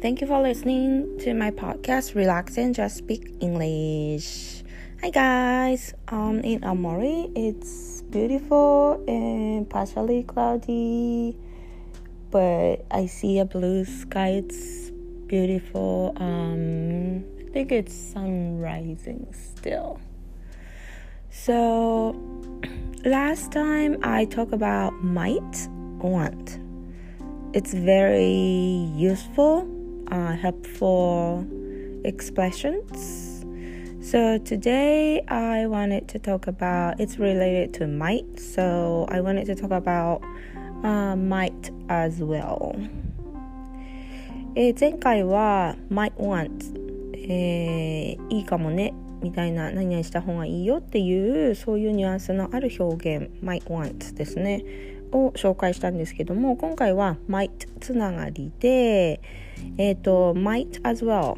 Thank you for listening to my podcast, Relax and Just Speak English. Hi guys, um, in Amori, it's beautiful and partially cloudy, but I see a blue sky. It's beautiful. Um, I think it's sun rising still. So, last time I talked about might want. It's very useful uh, helpful expressions. So today I wanted to talk about it's related to might. So I wanted to talk about uh, might as well. えー、前回は might want、えー、いいかもねみたいな何々した方がいいよっていうそういうニュアンスのある表現 might want ですねを紹介したんですけども今回は might つながりでえっ、ー、と might as well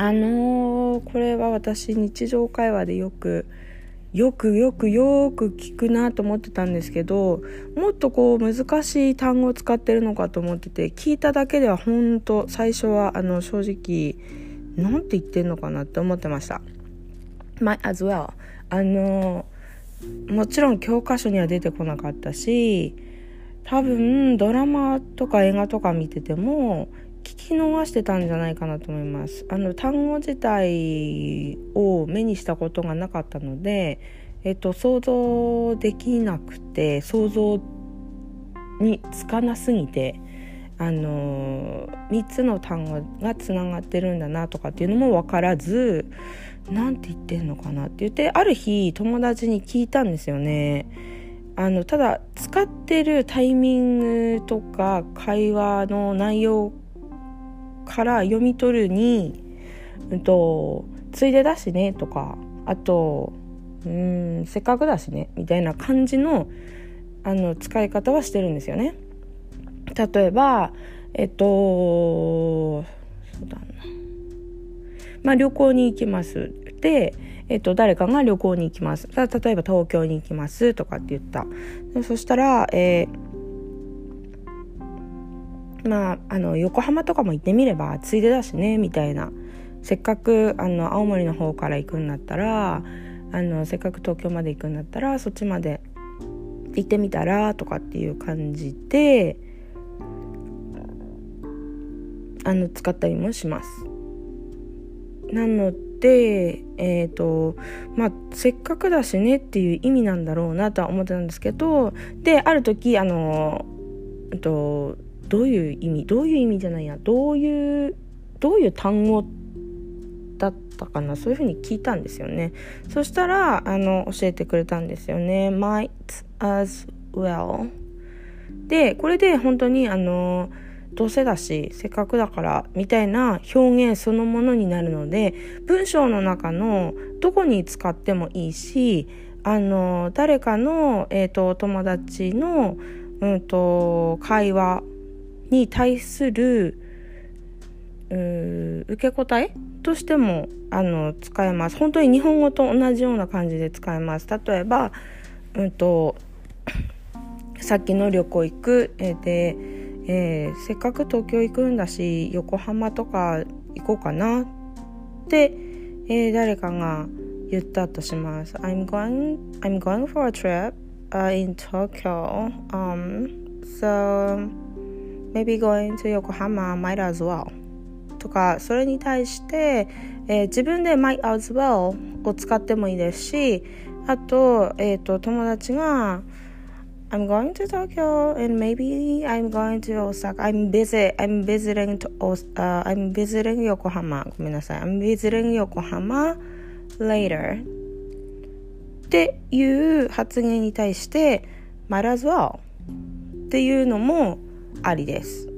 あのー、これは私日常会話でよくよくよくよく聞くなと思ってたんですけどもっとこう難しい単語を使ってるのかと思ってて聞いただけでは本当最初はあの正直何て言ってんのかなって思ってました。might as well あのーもちろん教科書には出てこなかったし多分ドラマとか映画とか見てても聞き逃してたんじゃないかなと思います。あの単語自体を目にしたことがなかったので、えっと、想像できなくて想像につかなすぎてあの3つの単語がつながってるんだなとかっていうのも分からず何て言ってんのかなって言ってある日友達に聞いたんですよね。あのただ使ってるタイミングとか会話の内容から読み取るに、うんと、ついでだしねとかあとうんせっかくだしねみたいな感じのあの使い方はしてるんですよね。例えばえっとそうだなまあ旅行に行きます。で、えっと、誰かが旅行に行きます。例えば東京に行きますとかって言った。でそしたら、えー、まああの横浜とかも行ってみればついでだしねみたいな。せっかくあの青森の方から行くんだったらあのせっかく東京まで行くんだったらそっちまで行ってみたらとかっていう感じであの使ったりもします。なので、えーとまあ、せっかくだしねっていう意味なんだろうなとは思ってたんですけどである時あの、と、どういう意味どういう意味じゃないやどういうどういう単語だったかなそういうふうに聞いたんですよね。そしたらあの教えてくれたんですよね。Might as well でこれで本当にあのどうせだしせっかくだからみたいな表現そのものになるので文章の中のどこに使ってもいいしあの誰かの、えーと、お友達の、うんと、会話に対するう受け答えとしてもあの使えます。本当に日本語と同じような感じで使えます。例えば、うんと、さっきの旅行行く、えー、でえー、せっかく東京行くんだし横浜とか行こうかなって、えー、誰かが言ったとします。I'm going, I'm going for a trip、uh, in Tokyo. Um, so maybe going to 横浜 might as well. とかそれに対して、えー、自分で might as well を使ってもいいですしあと,、えーと友達が I'm going to Tokyo and maybe I'm going to Osaka. I'm visit I'm visiting to uh, I'm visiting Yokohama. ごめんなさい。I'm visiting Yokohama later. っていう発言に対して might as well っていうのもありです。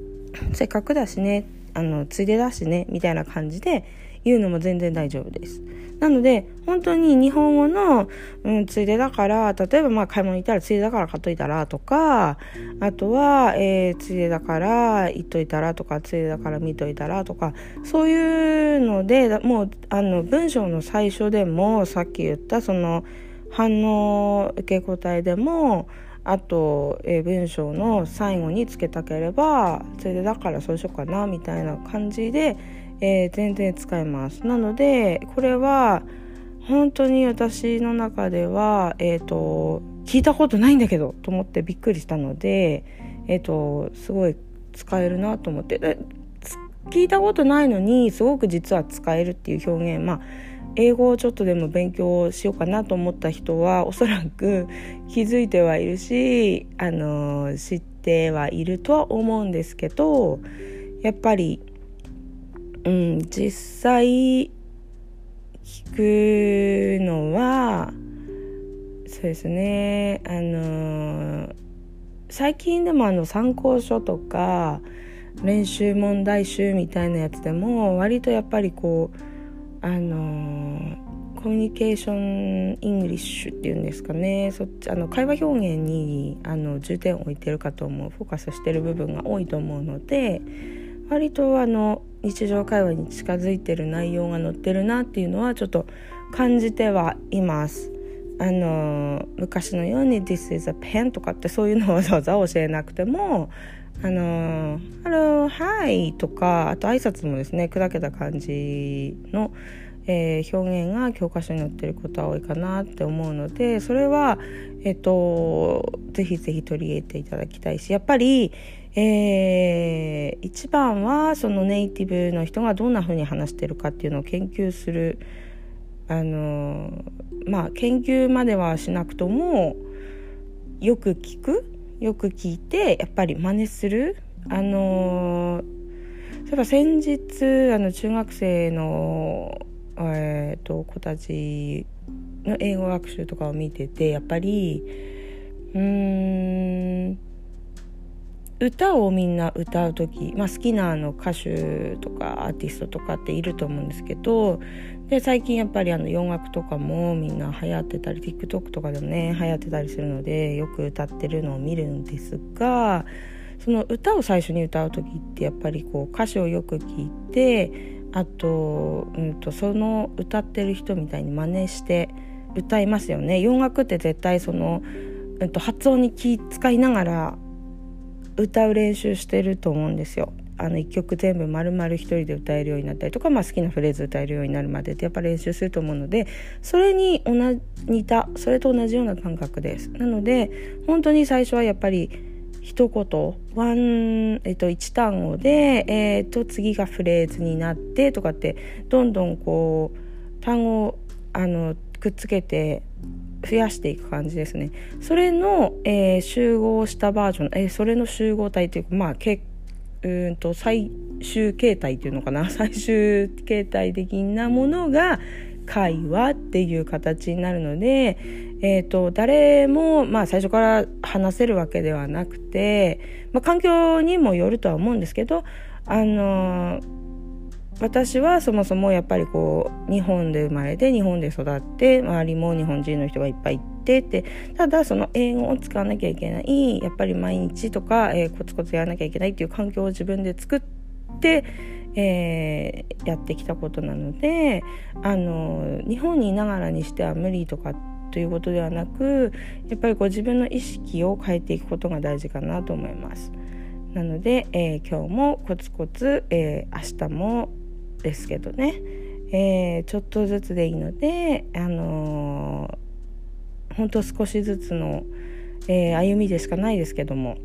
せっかくだしね、あのついでだしねみたいな感じで言うのも全然大丈夫です。なので、本当に日本語の、うん、ついでだから、例えばまあ買い物行ったらついでだから買っといたらとか、あとは、えー、ついでだから行っといたらとか、ついでだから見といたらとか、そういうので、もう、あの、文章の最初でも、さっき言ったその、反応受け答えでも、あと、えー、文章の最後につけたければそれでだからそうしようかなみたいな感じで、えー、全然使えます。なのでこれは本当に私の中では、えーと、聞いたことないんだけどと思ってびっくりしたので、えーと、とすごい使えるなと思って。聞いたことないのにすごく実は使えるっていう表現まあ英語をちょっとでも勉強しようかなと思った人はおそらく気づいてはいるしあの知ってはいるとは思うんですけどやっぱり、うん、実際聞くのはそうですね。あの最近でもあの参考書とか練習問題集みたいなやつでも割とやっぱりこうあのコミュニケーションイングリッシュっていうんですかね。そっちあの会話表現にあの重点を置いてるかと思うフォーカスしてる部分が多いと思うので割とあの日常会話に近づいてる内容が載ってるなっていうのはちょっと感じてはいます。あの昔のように「This is a pen」とかってそういうのをわざわざ教えなくてもあの「Hello, Hi」とかあと挨拶もですね砕けた感じの、えー、表現が教科書に載ってることは多いかなって思うのでそれはえっとぜひぜひ取り入れていただきたいしやっぱりえー、一番はそのネイティブの人がどんな風に話してるかっていうのを研究するあのまあ研究まではしなくともよく聞くよく聞いてやっぱり真似するあの例えば先日あの中学生の、えーと、子たちの英語学習とかを見ててやっぱりうーん歌をみんな歌う時、まあ、好きなあの歌手とかアーティストとかっていると思うんですけどで最近やっぱりあの洋楽とかもみんな流行ってたり TikTok とかでもね流行ってたりするのでよく歌ってるのを見るんですがその歌を最初に歌う時ってやっぱりこう歌詞をよく聞いてあと,、うんと、その歌ってる人みたいに真似して歌いますよね洋楽って絶対その、うんと発音に気使いながら歌う練習してると思うんですよ。あの1曲全部丸々一人で歌えるようになったりとか、まあ、好きなフレーズ歌えるようになるまでってやっぱ練習すると思うのでそれに同似たそれと同じような感覚ですなので本当に最初はやっぱり一言ワン、えっと、1単語で、えー、と次がフレーズになってとかってどんどんこう単語をあのくっつけて増やしていく感じですね。それの、えー、集合したバージョン、えー、それの集合体というか、まあ、けうんと最終形態っていうのかな？最終形態的なものが会話っていう形になるので、えーと、誰も、まあ、最初から話せるわけではなくて、まあ、環境にもよるとは思うんですけどあの私はそもそもやっぱりこう日本で生まれて日本で育って周りも日本人の人がいっぱいいてってただその英語を使わなきゃいけないやっぱり毎日とか、えー、コツコツやらなきゃいけないっていう環境を自分で作って、えー、やってきたことなのであの日本にいながらにしては無理とかということではなくやっぱりこう自分の意識を変えていくことが大事かなと思います。なので、えー、今日もコツコツ、えー、明日もですけどね、えー、ちょっとずつでいいので、あのー、本当少しずつの、えー、歩みでしかないですけども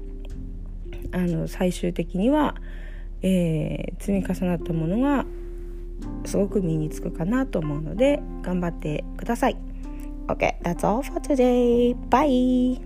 あの最終的には、えー、積み重なったものがすごく身につくかなと思うので頑張ってください。Okay, that's all for today. Bye!